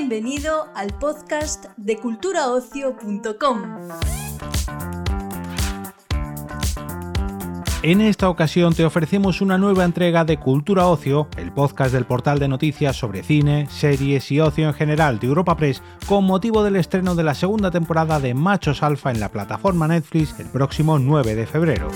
Bienvenido al podcast de culturaocio.com. En esta ocasión te ofrecemos una nueva entrega de Cultura Ocio, el podcast del portal de noticias sobre cine, series y ocio en general de Europa Press, con motivo del estreno de la segunda temporada de Machos Alfa en la plataforma Netflix el próximo 9 de febrero.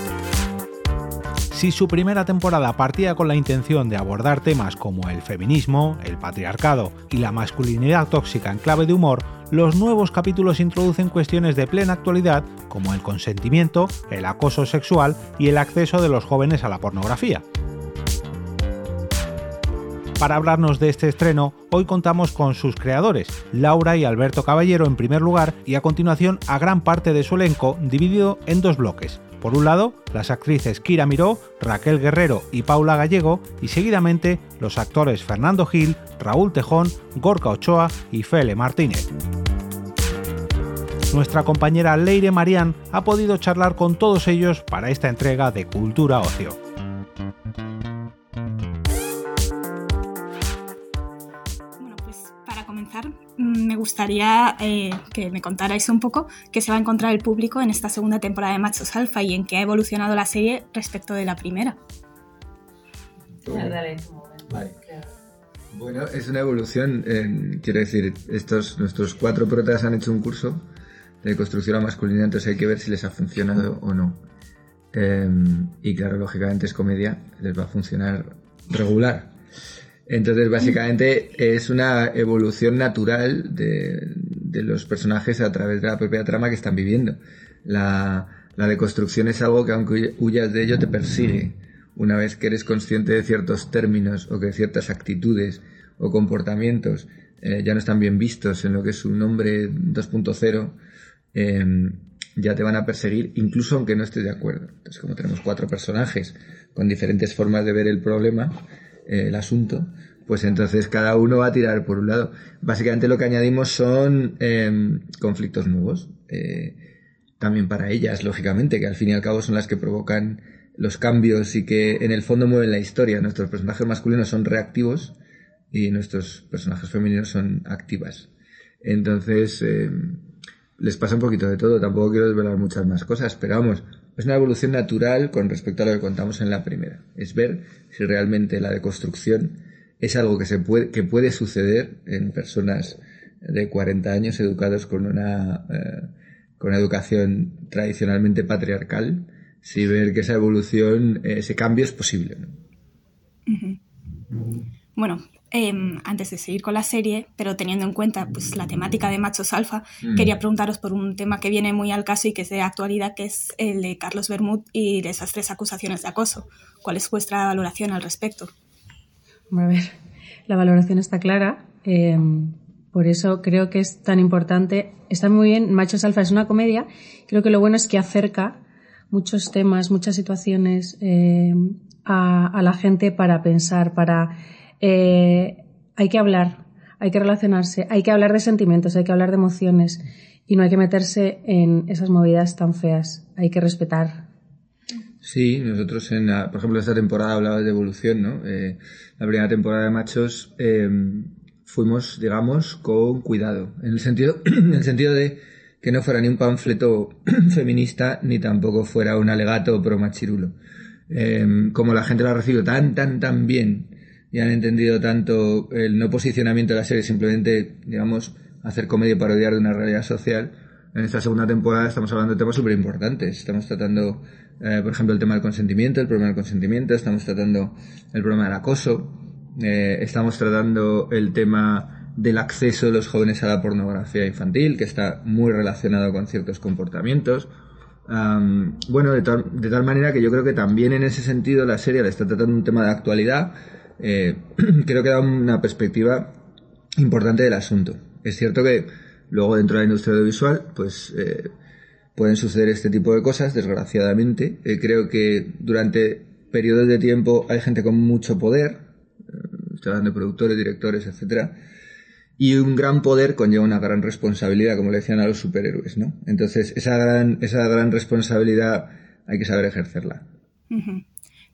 Si su primera temporada partía con la intención de abordar temas como el feminismo, el patriarcado y la masculinidad tóxica en clave de humor, los nuevos capítulos introducen cuestiones de plena actualidad como el consentimiento, el acoso sexual y el acceso de los jóvenes a la pornografía. Para hablarnos de este estreno, hoy contamos con sus creadores, Laura y Alberto Caballero en primer lugar y a continuación a gran parte de su elenco dividido en dos bloques. Por un lado, las actrices Kira Miró, Raquel Guerrero y Paula Gallego, y seguidamente los actores Fernando Gil, Raúl Tejón, Gorka Ochoa y Fele Martínez. Nuestra compañera Leire Marián ha podido charlar con todos ellos para esta entrega de Cultura Ocio. Me gustaría eh, que me contarais un poco qué se va a encontrar el público en esta segunda temporada de Machos Alfa y en qué ha evolucionado la serie respecto de la primera. Bueno, es una evolución. quiero decir, estos nuestros cuatro protas han hecho un curso de construcción a masculina, entonces hay que ver si les ha funcionado o no. Em, y claro, lógicamente es comedia, les va a funcionar regular. Entonces, básicamente es una evolución natural de, los personajes a través de la propia trama que están viviendo. La, la deconstrucción es algo que aunque huyas de ello te persigue. Una vez que eres consciente de ciertos términos o que ciertas actitudes o comportamientos eh, ya no están bien vistos en lo que es un hombre 2.0, em, ya te van a perseguir incluso aunque no estés de acuerdo. Entonces, como tenemos cuatro personajes con diferentes formas de ver el problema, eh, el asunto, pues entonces cada uno va a tirar por un lado. Básicamente lo que añadimos son em, conflictos nuevos. Eh, también para ellas, lógicamente, que al fin y al cabo son las que provocan los cambios y que en el fondo mueven la historia. Nuestros personajes masculinos son reactivos y nuestros personajes femeninos son activas. Entonces, em, les pasa un poquito de todo. Tampoco quiero desvelar muchas más cosas, pero vamos, es una evolución natural con respecto a lo que contamos en la primera. Es ver si realmente la deconstrucción es algo que, se puede, que puede suceder en personas de 40 años educados con una, eh, con una educación tradicionalmente patriarcal, si ver que esa evolución, ese cambio es posible. Bueno, Em, antes de seguir con la serie, pero teniendo en cuenta pues, la temática de machos alfa, mm. quería preguntaros por un tema que viene muy al caso y que es de actualidad, que es el de Carlos Bermud y de esas tres acusaciones de acoso. ¿Cuál es vuestra valoración al respecto? A ver, la valoración está clara. Em, por eso creo que es tan importante. Está muy bien, Machos Alfa es una comedia. Creo que lo bueno es que acerca muchos temas, muchas situaciones em, a, a, la gente para pensar, para eh, hay que hablar, hay que relacionarse, hay que hablar de sentimientos, hay que hablar de emociones y no hay que meterse en esas movidas tan feas, hay que respetar. Sí, nosotros en, por ejemplo, esta temporada hablabas de evolución, ¿no? Eh, la primera temporada de Machos eh, fuimos, digamos, con cuidado, en el sentido, en el sentido de que no fuera ni un panfleto feminista ni tampoco fuera un alegato pro machirulo. como la gente lo ha recibido tan, tan, tan bien y han entendido tanto el no posicionamiento de la serie, simplemente, digamos, hacer comedia y parodiar de una realidad social. En esta segunda temporada estamos hablando de temas súper importantes. Estamos tratando, eh, por ejemplo, el tema del consentimiento, el problema del consentimiento, estamos tratando el problema del acoso, eh, estamos tratando el tema del acceso de los jóvenes a la pornografía infantil, que está muy relacionado con ciertos comportamientos. bueno, de tal, de tal manera que yo creo que también en ese sentido la serie le está tratando un tema de actualidad, eh, creo que da una perspectiva importante del asunto. Es cierto que luego dentro de la industria audiovisual, pues eh, pueden suceder este tipo de cosas, desgraciadamente. Eh, creo que durante periodos de tiempo hay gente con mucho poder, estoy hablando de productores, directores, etcétera, y un gran poder conlleva una gran responsabilidad, como le decían a los superhéroes, ¿no? Entonces, esa gran, esa gran responsabilidad hay que saber ejercerla.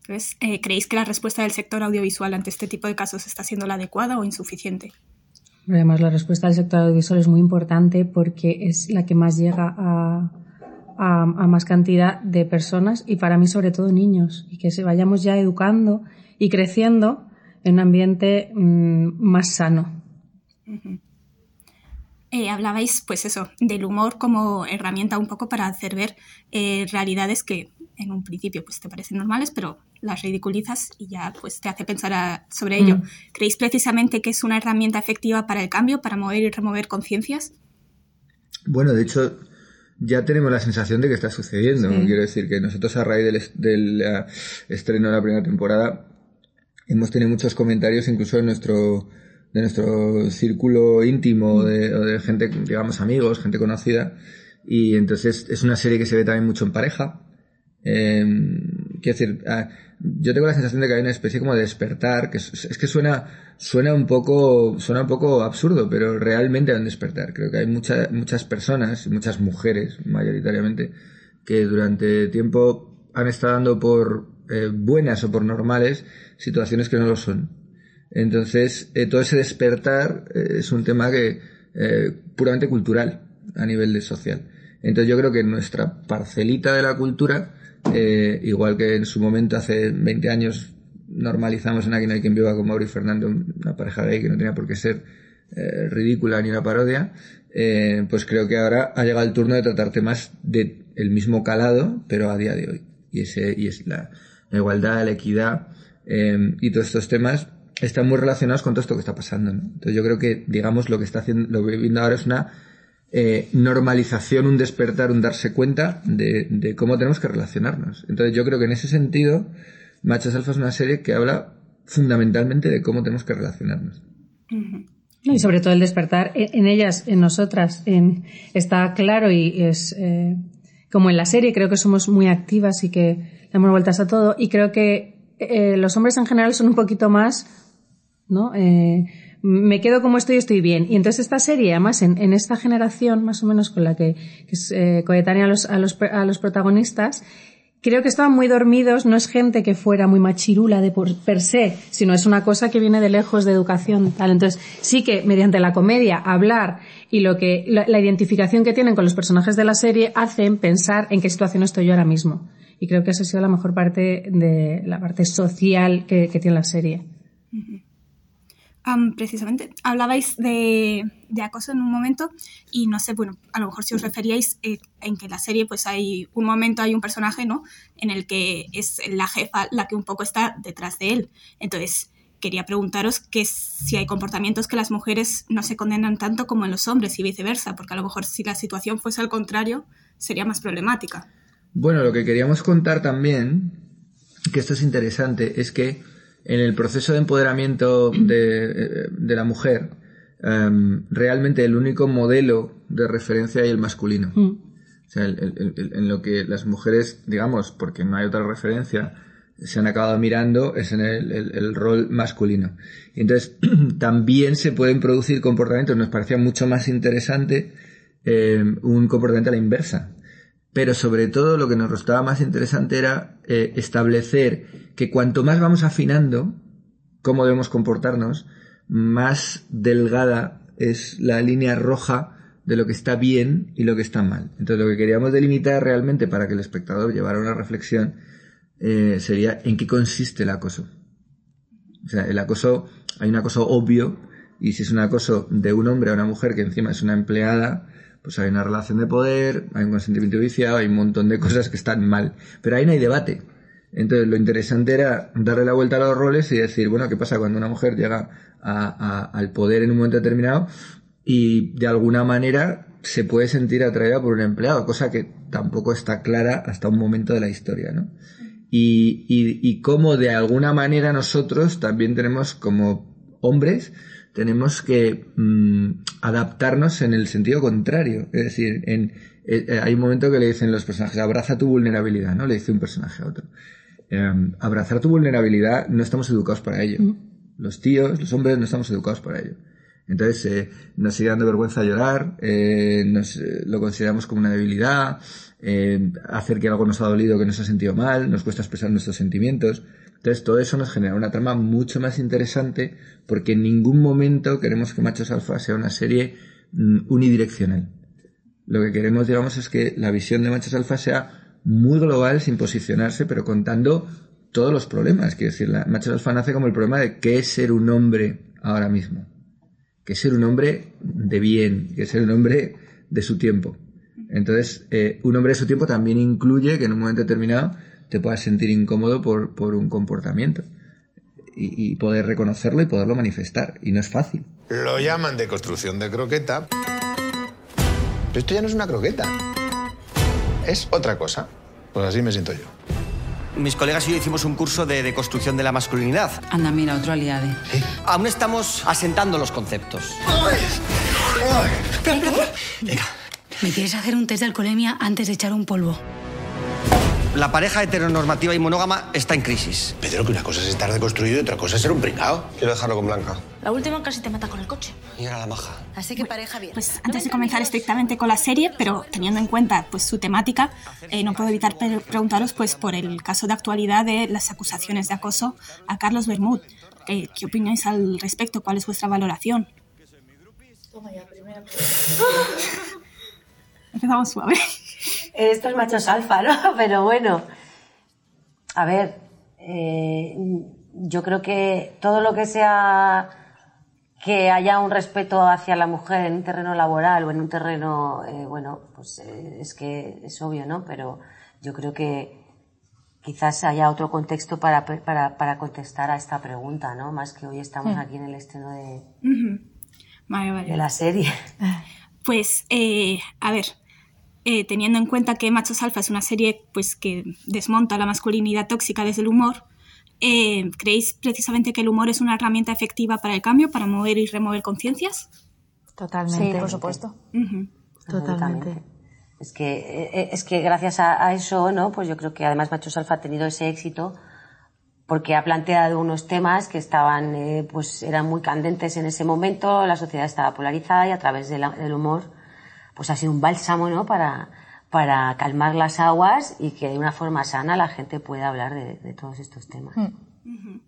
Eh, ¿creéis que la respuesta del sector audiovisual ante este tipo de casos está siendo la adecuada o insuficiente? Además, la respuesta del sector audiovisual es muy importante porque es la que más llega a, a, más cantidad de personas y para mí sobre todo niños y que se vayamos ya educando y creciendo en un ambiente mm, más sano. Eh, hablabais, pues eso, del humor como herramienta un poco para hacer ver eh, realidades que en un principio pues te parecen normales, pero las ridiculizas y ya pues te hace pensar sobre ello. Mm. ¿Creéis precisamente que es una herramienta efectiva para el cambio, para mover y remover conciencias? Bueno, de hecho, ya tenemos la sensación de que está sucediendo. Quiero decir que nosotros a raíz del, del eh, estreno de la primera temporada hemos tenido muchos comentarios incluso en nuestro de nuestro círculo íntimo de, o de gente, digamos, amigos, gente conocida. Y entonces es una serie que se ve también mucho en pareja. Eh, quiero decir, ah, yo tengo la sensación de que hay una especie como de despertar, que es, que suena, suena un poco, suena un poco absurdo, pero realmente hay un despertar. Creo que hay muchas muchas personas, muchas mujeres mayoritariamente, que durante tiempo han estado dando por eh, buenas o por normales situaciones que no lo son. Entonces, eh, todo ese despertar eh, es un tema que puramente cultural a nivel de social. Entonces, yo creo que nuestra parcelita de la cultura, igual que en su momento hace 20 años normalizamos en Aquí no hay quien viva con Mauro y Fernando, una pareja gay que no tenía por qué ser ridícula ni una parodia, pues creo que ahora ha llegado el turno de tratar temas del el mismo calado, pero a día de hoy. Y ese y es la, igualdad, la equidad y todos estos temas están muy relacionados con todo esto que está pasando. Entonces yo creo que, digamos, lo que está haciendo, lo que viendo ahora es una eh, normalización, un despertar, un darse cuenta de, cómo tenemos que relacionarnos. Entonces yo creo que en ese sentido, Machos Alfa es una serie que habla fundamentalmente de cómo tenemos que relacionarnos. Y sobre todo el despertar en ellas, en nosotras, está claro y es eh, como en la serie, creo que somos muy activas y que damos vueltas a todo y creo que eh, los hombres en general son un poquito más ¿no? Me quedo como estoy, estoy bien. Y entonces esta serie, además, en, esta generación, más o menos con la que, es eh, coetánea a los, a, los, a los protagonistas, creo que estaban muy dormidos, no es gente que fuera muy machirula de por, per se, sino es una cosa que viene de lejos de educación, tal. Entonces, sí que mediante la comedia, hablar y lo que, la, identificación que tienen con los personajes de la serie hacen pensar en qué situación estoy yo ahora mismo. Y creo que esa ha sido la mejor parte de la parte social que, que tiene la serie precisamente, hablabais de, acoso en un momento y no sé, bueno, a lo mejor si os referíais eh, en que la serie pues hay un momento, hay un personaje, ¿no? En el que es la jefa la que un poco está detrás de él. Entonces, quería preguntaros que si hay comportamientos que las mujeres no se condenan tanto como en los hombres y viceversa, porque a lo mejor si la situación fuese al contrario, sería más problemática. Bueno, lo que queríamos contar también, que esto es interesante, es que en el proceso de empoderamiento de, la mujer, em, realmente el único modelo de referencia es el masculino. Mm. O sea, en lo que las mujeres, digamos, porque no hay otra referencia, se han acabado mirando es en el, rol masculino. Y entonces, también se pueden producir comportamientos, nos parecía mucho más interesante em, un comportamiento a la inversa. Pero sobre todo lo que nos resultaba más interesante era eh, establecer que cuanto más vamos afinando cómo debemos comportarnos, más delgada es la línea roja de lo que está bien y lo que está mal. Entonces lo que queríamos delimitar realmente para que el espectador llevara una reflexión eh, sería en qué consiste el acoso. O sea, el acoso, hay un acoso obvio y si es un acoso de un hombre a una mujer que encima es una empleada, pues hay una relación de poder, hay un consentimiento viciado, hay un montón de cosas que están mal. Pero ahí no hay debate. Entonces lo interesante era darle la vuelta a los roles y decir, bueno, ¿qué pasa cuando una mujer llega al poder en un momento determinado y de alguna manera se puede sentir atraída por un empleado, cosa que tampoco está clara hasta un momento de la historia, ¿no? Y, y, y cómo de alguna manera nosotros también tenemos como hombres tenemos que mm, adaptarnos en el sentido contrario. Es decir, en, eh, eh, hay un momento que le dicen los personajes, abraza tu vulnerabilidad, ¿no? Le dice un personaje a otro. Em, abrazar tu vulnerabilidad no estamos educados para ello. Los tíos, los hombres no estamos educados para ello. Entonces eh, nos sigue dando vergüenza llorar, nos, lo consideramos como una debilidad, hacer que algo nos ha dolido, que nos ha sentido mal, nos cuesta expresar nuestros sentimientos. Entonces todo eso nos genera una trama mucho más interesante porque en ningún momento queremos que Machos Alfa sea una serie mm, unidireccional. Lo que queremos, digamos, es que la visión de Machos Alfa sea muy global sin posicionarse, pero contando todos los problemas. Quiero decir, Machos Alfa nace como el problema de qué es ser un hombre ahora mismo. Que es ser un hombre de bien, que es ser un hombre de su tiempo. Entonces, eh, un hombre de su tiempo también incluye que en un momento determinado te puedas sentir incómodo por, por un comportamiento y, y, poder reconocerlo y poderlo manifestar. Y no es fácil. Lo llaman de construcción de croqueta. Pero esto ya no es una croqueta. Es otra cosa. Pues así me siento yo. Mis colegas y yo hicimos un curso de, de construcción de la masculinidad. Anda, mira, otro aliado. ¿Eh? Aún estamos asentando los conceptos. Venga. Me quieres hacer un test de alcoholemia antes de echar un polvo. La pareja heteronormativa y monógama está en crisis. Pedro, que una cosa es estar deconstruido y otra cosa es ser un pringao. Quiero dejarlo con Blanca. La última casi te mata con el coche. Y ahora la maja. Así que pareja bien. Pues antes de comenzar estrictamente con la serie, pero teniendo en cuenta pues su temática, eh, no puedo evitar preguntaros pues por el caso de actualidad de las acusaciones de acoso a Carlos Bermud. ¿Qué, qué opináis al respecto? ¿Cuál es vuestra valoración? Toma ya, primera Empezamos suave. Esto es machos alfa, ¿no? Pero bueno, a ver, eh, yo creo que todo lo que sea que haya un respeto hacia la mujer en un terreno laboral o en un terreno, eh, bueno, pues eh, es que es obvio, ¿no? Pero yo creo que quizás haya otro contexto para, para, para contestar a esta pregunta, ¿no? Más que hoy estamos aquí en el estreno de, Uh -huh. vale, vale. de la serie. Pues, eh, a ver, eh, teniendo en cuenta que Machos Alfa es una serie pues, que desmonta la masculinidad tóxica desde el humor, eh, ¿creéis precisamente que el humor es una herramienta efectiva para el cambio, para mover y remover conciencias? Totalmente. Sí, por supuesto. Uh -huh. Totalmente. Es que, es que gracias a, a, eso, ¿no? Pues yo creo que además Machos Alfa ha tenido ese éxito porque ha planteado unos temas que estaban, eh, pues eran muy candentes en ese momento, la sociedad estaba polarizada y a través de la, del humor, pues ha sido un bálsamo, ¿no? Para, para calmar las aguas y que de una forma sana la gente pueda hablar de, de todos estos temas. -huh.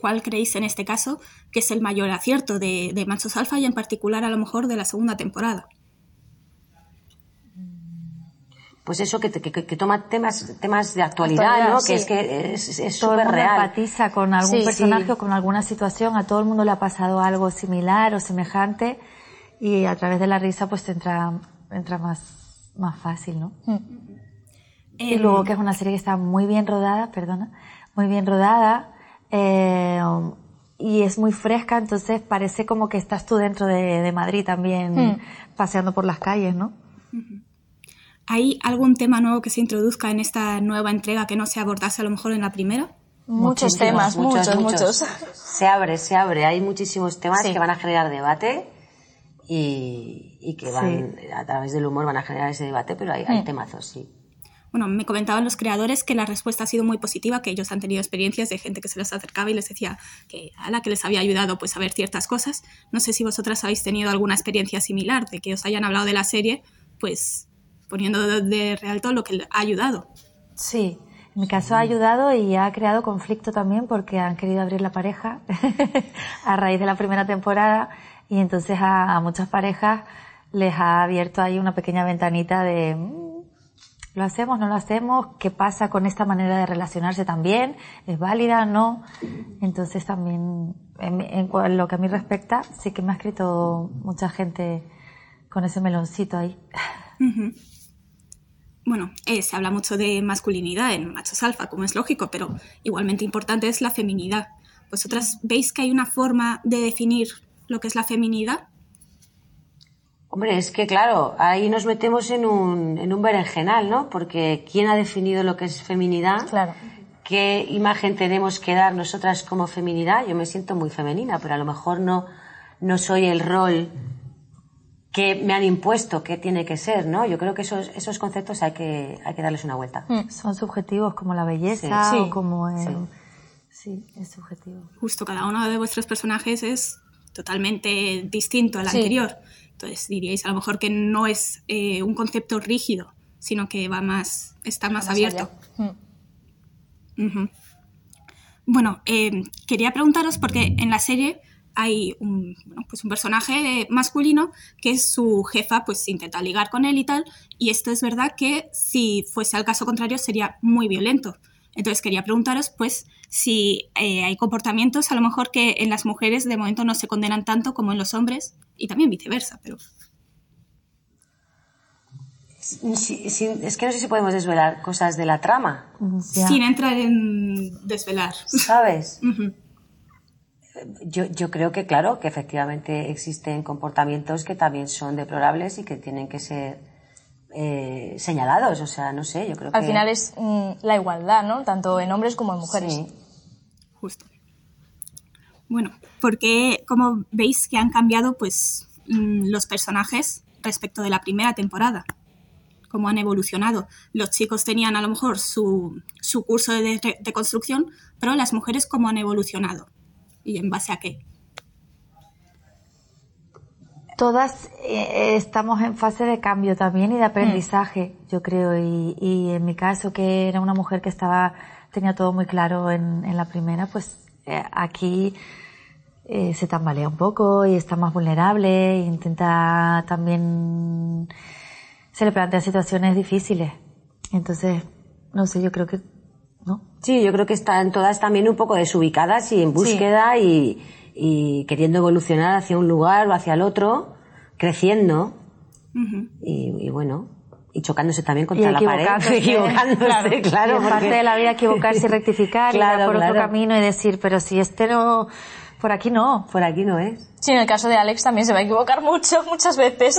¿Cuál creéis en este caso que es el mayor acierto de, de Machos Alfa y en particular a lo mejor de la segunda temporada? pues eso, que, que, que, toma temas temas de actualidad, actualidad ¿no? Sí. Que es que es súper real. empatiza con algún sí, personaje sí. o con alguna situación, a todo el mundo le ha pasado algo similar o semejante y a través de la risa pues entra, entra más, más fácil, ¿no? Mm. Y luego que es una serie que está muy bien rodada, perdona, muy bien rodada eh, y es muy fresca, entonces parece como que estás tú dentro de, de Madrid también mm. paseando por las calles, ¿no? ¿Hay algún tema nuevo que se introduzca en esta nueva entrega que no se abordase a lo mejor en la primera? Muchos temas, muchos, muchos, muchos, Se abre, se abre. Hay muchísimos temas sí. que van a generar debate y, y que van, sí. a través del humor van a generar ese debate, pero hay, hay temazos, sí. Bueno, me comentaban los creadores que la respuesta ha sido muy positiva, que ellos han tenido experiencias de gente que se les acercaba y les decía que a la que les había ayudado pues a ver ciertas cosas. No sé si vosotras habéis tenido alguna experiencia similar, de que os hayan hablado de la serie, pues poniendo de, de real todo lo que ha ayudado. Sí, en mi caso ha ayudado y ha creado conflicto también porque han querido abrir la pareja a raíz de la primera temporada y entonces a, muchas parejas les ha abierto ahí una pequeña ventanita de ¿lo hacemos, no lo hacemos? ¿Qué pasa con esta manera de relacionarse también? ¿Es válida no? Entonces también, en, en, lo que a mí respecta, sí que me ha escrito mucha gente con ese meloncito ahí. Bueno, eh, se habla mucho de masculinidad en machos alfa, como es lógico, pero igualmente importante es la feminidad. ¿Vosotras veis que hay una forma de definir lo que es la feminidad? Hombre, es que claro, ahí nos metemos en un, en un berenjenal, ¿no? Porque ¿quién ha definido lo que es feminidad? Claro. ¿Qué imagen tenemos que dar nosotras como feminidad? Yo me siento muy femenina, pero a lo mejor no, no soy el rol que me han impuesto qué tiene que ser, ¿no? Yo creo que esos, esos conceptos hay que, hay que darles una vuelta. Mm. Son subjetivos como la belleza sí. o como el... sí. sí. es subjetivo. Justo, cada uno de vuestros personajes es totalmente distinto al sí. anterior. Entonces diríais a lo mejor que no es eh, un concepto rígido, sino que va más, está más, más abierto. Mm. Uh -huh. Bueno, eh, quería preguntaros porque en la serie hay un, bueno, pues un personaje masculino que su jefa pues intenta ligar con él y tal, y esto es verdad que si fuese al caso contrario sería muy violento. Entonces quería preguntaros pues si eh, hay comportamientos a lo mejor que en las mujeres de momento no se condenan tanto como en los hombres y también viceversa, pero... es que no sé si podemos desvelar cosas de la trama. Sin entrar en desvelar. ¿Sabes? yo, yo creo que, claro, que efectivamente existen comportamientos que también son deplorables y que tienen que ser eh, señalados. O sea, no sé, yo creo que. Al final es mm, la igualdad, ¿no? Tanto en hombres como en mujeres. Sí. Justo. Bueno, porque como veis que han cambiado pues mm, los personajes respecto de la primera temporada, cómo han evolucionado. Los chicos tenían a lo mejor su, su curso de, de construcción, pero las mujeres cómo han evolucionado y en base a qué. Todas eh, estamos en fase de cambio también y de aprendizaje, mm. yo creo. Y, en mi caso, que era una mujer que estaba, tenía todo muy claro en, la primera, pues eh, aquí eh, se tambalea un poco y está más vulnerable e intenta también, se le plantean situaciones difíciles. Entonces, no sé, yo creo que ¿no? Sí, yo creo que están todas también un poco desubicadas y en búsqueda y, queriendo evolucionar hacia un lugar o hacia el otro, creciendo y, bueno, y chocándose también contra la pared, equivocándose, claro. parte de la vida equivocarse y rectificar y por otro camino y decir, pero si este no, por aquí no. Por aquí no es. Sí, en el caso de Alex también se va a equivocar mucho, muchas veces.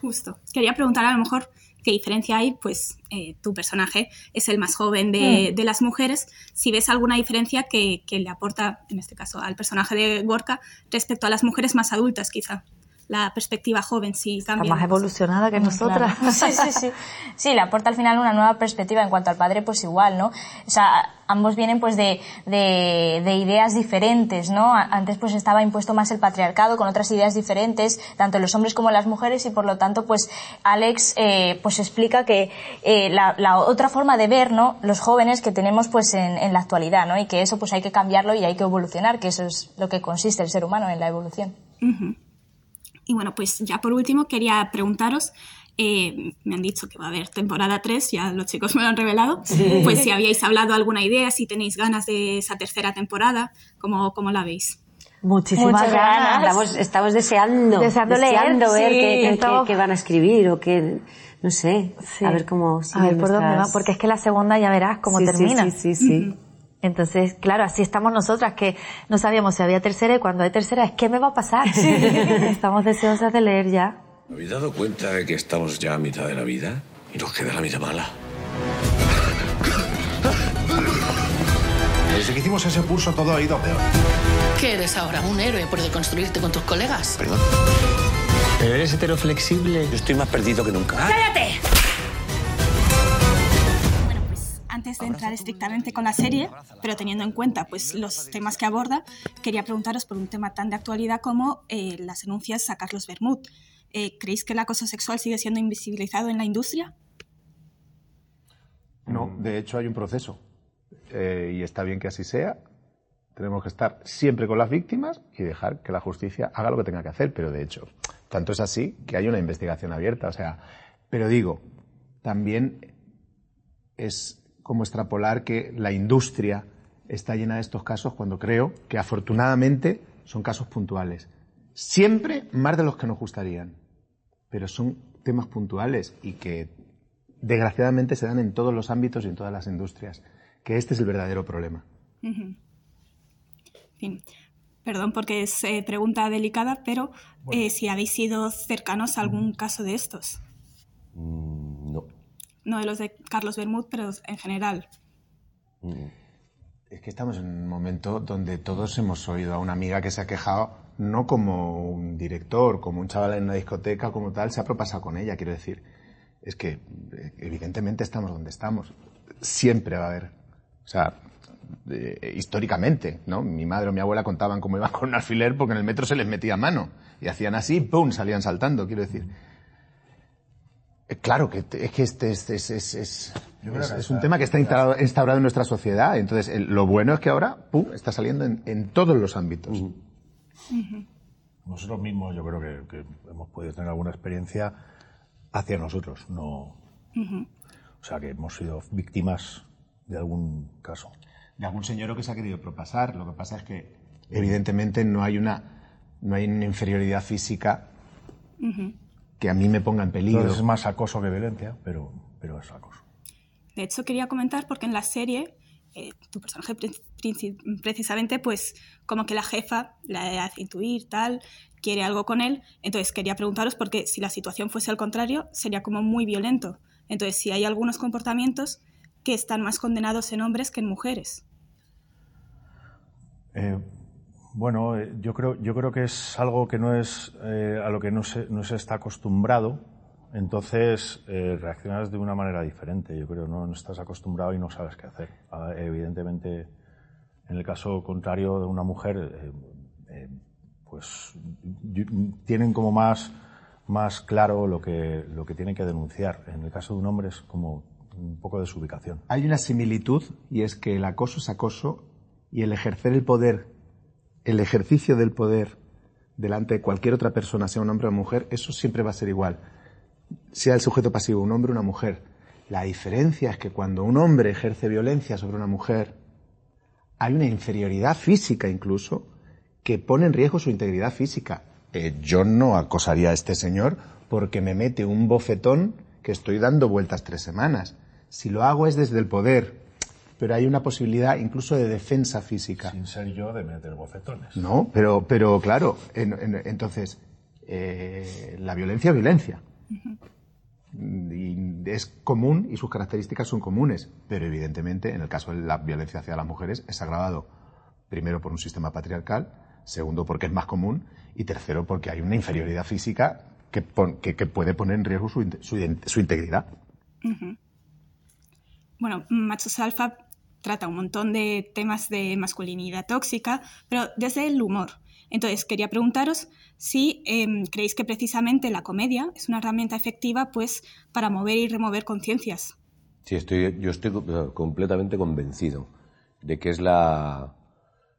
Justo. Quería preguntar a lo mejor qué diferencia hay, pues eh, tu personaje es el más joven de, mm. de, las mujeres. Si ves alguna diferencia que, que, le aporta, en este caso, al personaje de Gorka respecto a las mujeres más adultas, quizá la perspectiva joven sí cambia. más evolucionada que nosotras. Sí, sí, sí. Sí, le aporta al final una nueva perspectiva en cuanto al padre, pues igual, ¿no? O sea, ambos vienen pues de, de, de, ideas diferentes, ¿no? Antes pues estaba impuesto más el patriarcado con otras ideas diferentes, tanto en los hombres como en las mujeres, y por lo tanto pues Alex eh, pues explica que eh, la, la, otra forma de ver, ¿no? Los jóvenes que tenemos pues en, en la actualidad, ¿no? Y que eso pues hay que cambiarlo y hay que evolucionar, que eso es lo que consiste el ser humano en la evolución. Y bueno, pues ya por último quería preguntaros, eh, me han dicho que va a haber temporada 3, ya los chicos me lo han revelado, pues si habíais hablado alguna idea, si tenéis ganas de esa tercera temporada, ¿cómo, cómo la veis? Muchísimas ganas. Estamos, deseando, deseando, ver qué, qué, van a escribir o qué, no sé, a ver cómo A ver por dónde va, porque es que la segunda ya verás cómo termina. Sí, sí, sí. Entonces, claro, así estamos nosotras, que no sabíamos si había tercera y cuando hay tercera es ¿qué me va a pasar? estamos deseosas de leer ya. ¿Me habéis dado cuenta de que estamos ya a mitad de la vida y nos queda la mitad mala? Desde que hicimos ese curso todo ha ido peor. ¿Qué eres ahora? ¿Un héroe por deconstruirte con tus colegas? Perdón. ¿Pero eres heteroflexible? Yo estoy más perdido que nunca. ¡Cállate! Antes de entrar estrictamente con la serie, pero teniendo en cuenta pues, los temas que aborda, quería preguntaros por un tema tan de actualidad como eh, las denuncias a Carlos Bermud. Eh, ¿Creéis que el acoso sexual sigue siendo invisibilizado en la industria? No, de hecho hay un proceso eh, y está bien que así sea. Tenemos que estar siempre con las víctimas y dejar que la justicia haga lo que tenga que hacer, pero de hecho, tanto es así que hay una investigación abierta. O sea, pero digo, también es como extrapolar que la industria está llena de estos casos cuando creo que afortunadamente son casos puntuales. Siempre más de los que nos gustarían, pero son temas puntuales y que desgraciadamente se dan en todos los ámbitos y en todas las industrias, que este es el verdadero problema. Perdón porque es eh, pregunta delicada, pero eh, si habéis sido cercanos a algún caso de estos. Mm, no de los de Carlos Bermud, pero en general. Mm. Es que estamos en un momento donde todos hemos oído a una amiga que se ha quejado, no como un director, como un chaval en una discoteca, como tal, se ha propasado con ella, quiero decir. Es que eh, evidentemente estamos donde estamos. Siempre va a haber. O sea, históricamente, ¿no? Mi madre o mi abuela contaban cómo iban con un alfiler porque en el metro se les metía mano. Y hacían así, ¡pum! salían saltando, quiero decir Eh, Claro, que es que este es, es, es, es- un tema que está instaurado, instaurado en nuestra sociedad. Entonces, el- lo bueno es que ahora, pum, está saliendo en, en todos los ámbitos. Nosotros mismos yo creo que, que hemos podido tener alguna experiencia hacia nosotros, no... O sea, que hemos sido víctimas de algún caso. De algún señor que se ha querido propasar. Lo que pasa es que, evidentemente, no hay una, no hay una inferioridad física que a mí me ponga en peligro. Entonces es más acoso que violencia, pero, pero es acoso. De hecho, quería comentar porque en la serie eh, tu personaje precisamente, pues como que la jefa la hace intuir, tal, quiere algo con él. Entonces quería preguntaros porque si la situación fuese al contrario, sería como muy violento. Entonces, si hay algunos comportamientos que están más condenados en hombres que en mujeres. Eh, bueno, eh, yo creo, yo creo que es algo que no es eh, a lo que no se, no se está acostumbrado. Entonces eh, reaccionas de una manera diferente. Yo creo no, no estás acostumbrado y no sabes qué hacer. Ah, evidentemente, en el caso contrario de una mujer, eh, eh, pues tienen como más más claro lo que lo que tienen que denunciar. En el caso de un hombre es como un poco de desubicación. Hay una similitud y es que el acoso es acoso y el ejercer el poder, el ejercicio del poder delante de cualquier otra persona, sea un hombre o mujer, eso siempre va a ser igual. Sea el sujeto pasivo, un hombre o una mujer. La diferencia es que cuando un hombre ejerce violencia sobre una mujer, hay una inferioridad física incluso que pone en riesgo su integridad física. Eh, yo no acosaría a este señor porque me mete un bofetón que estoy dando vueltas tres semanas. Si lo hago es desde el poder, pero hay una posibilidad incluso de defensa física. Sin ser yo de meter bofetones. No, pero, pero claro, en- en- entonces, eh, la violencia es violencia. Y es común y sus características son comunes, pero evidentemente en el caso de la violencia hacia las mujeres es agravado primero por un sistema patriarcal, segundo porque es más común y tercero porque hay una inferioridad física que, pon- que- que puede poner en riesgo su, su integridad. Bueno, Machos Alfa trata un montón de temas de masculinidad tóxica, pero desde el humor. Entonces, quería preguntaros si em, creéis que precisamente la comedia es una herramienta efectiva pues, para mover y remover conciencias. Sí, estoy, yo estoy co- completamente convencido de que es la,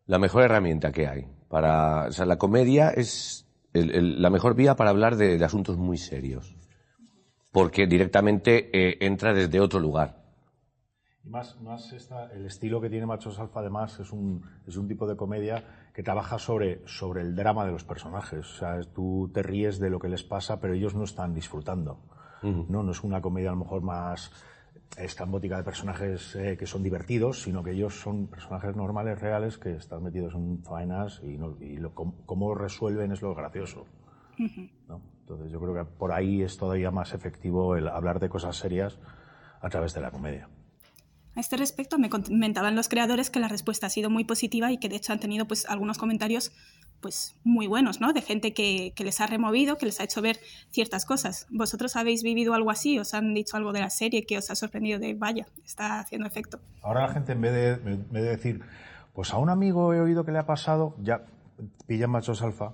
la mejor herramienta que hay. Para, o sea, la comedia es la mejor vía para hablar de, de asuntos muy serios. Porque directamente eh, entra desde otro lugar. Y más, más esta- el estilo que tiene Machos Alfa, además, es un, es un tipo de comedia que trabaja sobre, sobre el drama de los personajes. O sea, tú te ríes de lo que les pasa, pero ellos no están disfrutando. No, no es una comedia a lo mejor más escambótica de personajes eh, que son divertidos, sino que ellos son personajes normales, reales, que están metidos en faenas y, no- y lo, cómo, cómo resuelven es lo gracioso. ¿no? Entonces yo creo que por ahí es todavía más efectivo el hablar de cosas serias a través de la comedia. A este respecto, me comentaban los creadores que la respuesta ha sido muy positiva y que de hecho han tenido pues, algunos comentarios pues, muy buenos, ¿no? De gente que, que les ha removido, que les ha hecho ver ciertas cosas. ¿Vosotros habéis vivido algo así? ¿Os han dicho algo de la serie que os ha sorprendido de, vaya, está haciendo efecto? Ahora la gente en vez de, en vez de decir, pues a un amigo he oído que le ha pasado, ya pillan machos alfa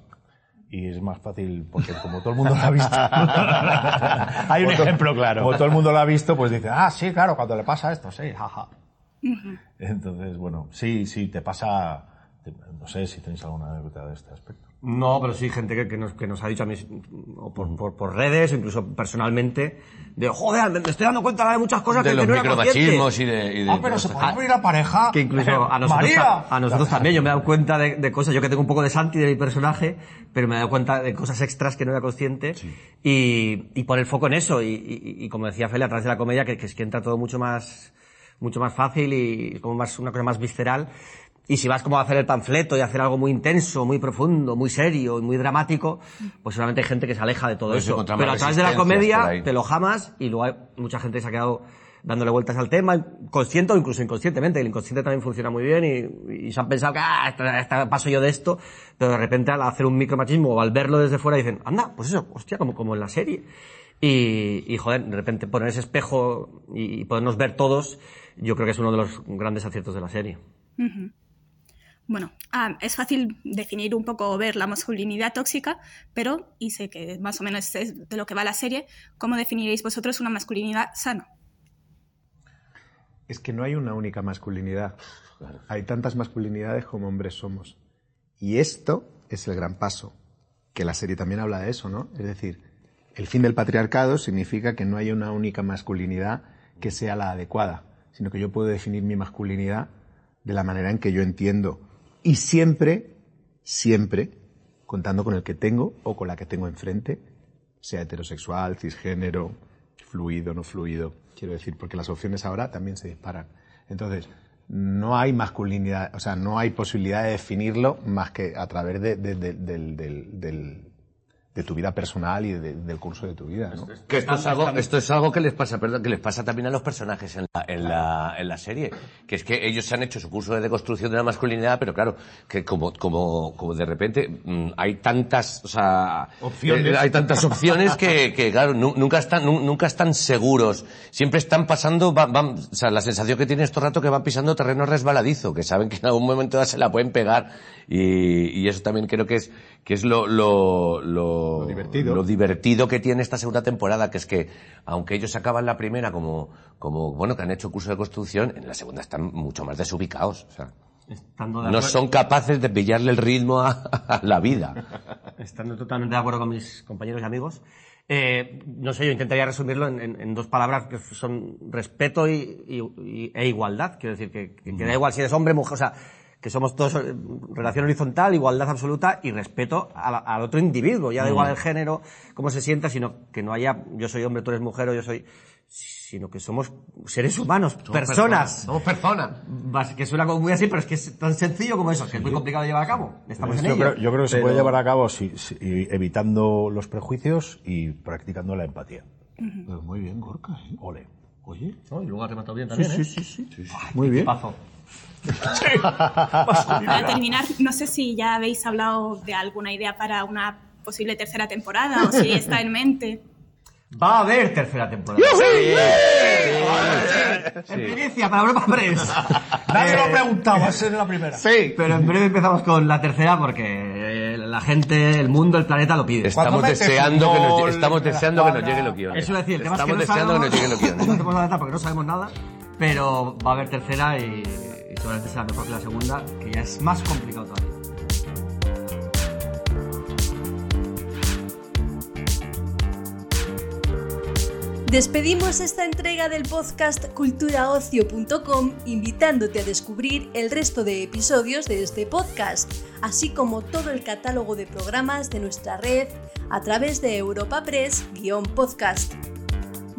y es más fácil porque como todo el mundo lo ha visto. Hay un ejemplo claro. Como todo el mundo lo ha visto, pues dice, ah, sí, claro, cuando le pasa esto, sí, jaja. Entonces, bueno, sí, sí, te pasa. No sé si tenéis alguna anécdota de este aspecto. No, pero sí, gente que, que nos, que nos ha dicho a mí, o por, por, por redes, o incluso personalmente, de joder, me me estoy dando cuenta de muchas cosas De que los no micromachismos consciente". y de- y de Ah, pero se puede abrir la pareja. Que incluso a nosotros, ta- a nosotros también, yo me he dado cuenta de, de cosas, yo que tengo un poco de Santi de mi personaje, pero me he dado cuenta de cosas extras que no era consciente, y, y poner foco en eso, y, y- y como decía Feli, a través de la comedia, que, que es que entra todo mucho más, mucho más fácil y como más, una cosa más visceral, y si vas como a hacer el panfleto y hacer algo muy intenso, muy profundo, muy serio y muy dramático, pues solamente hay gente que se aleja de todo Puedes eso. Pero a través de la comedia te lo jamas y luego hay mucha gente que se ha quedado dándole vueltas al tema, consciente o incluso inconscientemente. El inconsciente también funciona muy bien y, y se han pensado que ah, esta- esta- paso yo de esto, pero de repente al hacer un micromachismo o al verlo desde fuera dicen, anda, pues eso, hostia, como, como en la serie. Y, y joder, de repente poner ese espejo y, y podernos ver todos, yo creo que es uno de los grandes aciertos de la serie. Ujú. Bueno, ah, es fácil definir un poco o ver la masculinidad tóxica, pero, y sé que más o menos es de lo que va la serie, ¿cómo definiréis vosotros una masculinidad sana? Es que no hay una única masculinidad. Hay tantas masculinidades como hombres somos. Y esto es el gran paso, que la serie también habla de eso, ¿no? Es decir, el fin del patriarcado significa que no hay una única masculinidad que sea la adecuada, sino que yo puedo definir mi masculinidad de la manera en que yo entiendo. Y siempre, siempre, contando con el que tengo o con la que tengo enfrente, sea heterosexual, cisgénero, fluido, no fluido. Quiero decir, porque las opciones ahora también se disparan. Entonces, no hay masculinidad, o sea, no hay posibilidad de definirlo más que a través de, de- de- del, del- del- de tu vida personal y de- del curso de tu vida, ¿no? Que esto es algo, esto es algo que les pasa, perdón, que les pasa también a los personajes en la, en la, en la serie. Que es que ellos se han hecho su curso de deconstrucción de la masculinidad, pero claro, que como, como, como de repente mm, hay tantas, o sea, Opciones. eh, hay tantas opciones que, que claro, nu- nunca están, nu- nunca están seguros. Siempre están pasando, van, van- o sea, la sensación que tienen estos rato que van pisando terreno resbaladizo, que saben que en algún momento se la pueden pegar. Y, y eso también creo que es, que es lo, lo, lo, divertido. lo divertido que tiene esta segunda temporada, que es que, aunque ellos acaban la primera como, como, bueno, que han hecho curso de construcción, en la segunda están mucho más desubicados. O sea, Estando de no acuerdo- son capaces de pillarle el ritmo a, a la vida. Estando totalmente de acuerdo con mis compañeros y amigos. Eh, no sé, yo intentaría resumirlo en, en- en dos palabras que son respeto y, y- y- e igualdad. Quiero decir que, que- que da igual si eres hombre, mujer, o sea, que somos todos eh, relación horizontal, igualdad absoluta y respeto al otro individuo. Ya da Mm. igual el género, cómo se sienta, sino que no haya yo soy hombre, tú eres mujer o yo soy sino que somos seres humanos, personas. personas, somos personas. Que suena como muy así, pero es que es tan sencillo como eso, que es muy complicado de llevar a cabo. Estamos en yo, ello. creo, yo creo que se puede llevar a cabo si- si- evitando los prejuicios y practicando la empatía. Pues muy bien, Gorka, ¿eh? Ole. Oye. No, y luego has rematado bien Sí, también, sí, ¿eh? sí, sí. Ay, Muy bien. Tipazo. Para terminar, no sé si ya habéis hablado de alguna idea para una posible tercera temporada o si está en mente. Va a haber tercera temporada. En primicia, para Europa Press. Nadie lo Eh, ha preguntado, va a ser la primera. Sí, pero en breve empezamos con la tercera porque eh, la gente, el mundo, el planeta lo pide. Estamos deseando que nos, estamos deseando que nos los guiones. Eso es decir, el tema es estamos que no deseando que nos sabemos- los guiones. No hacemos la data porque no sabemos nada, pero va a haber tercera y, seguramente será mejor la segunda, que ya es más complicado todavía. Despedimos esta entrega del podcast culturaocio.com invitándote a descubrir el resto de episodios de este podcast, así como todo el catálogo de programas de nuestra red a través de Europa Press-podcast.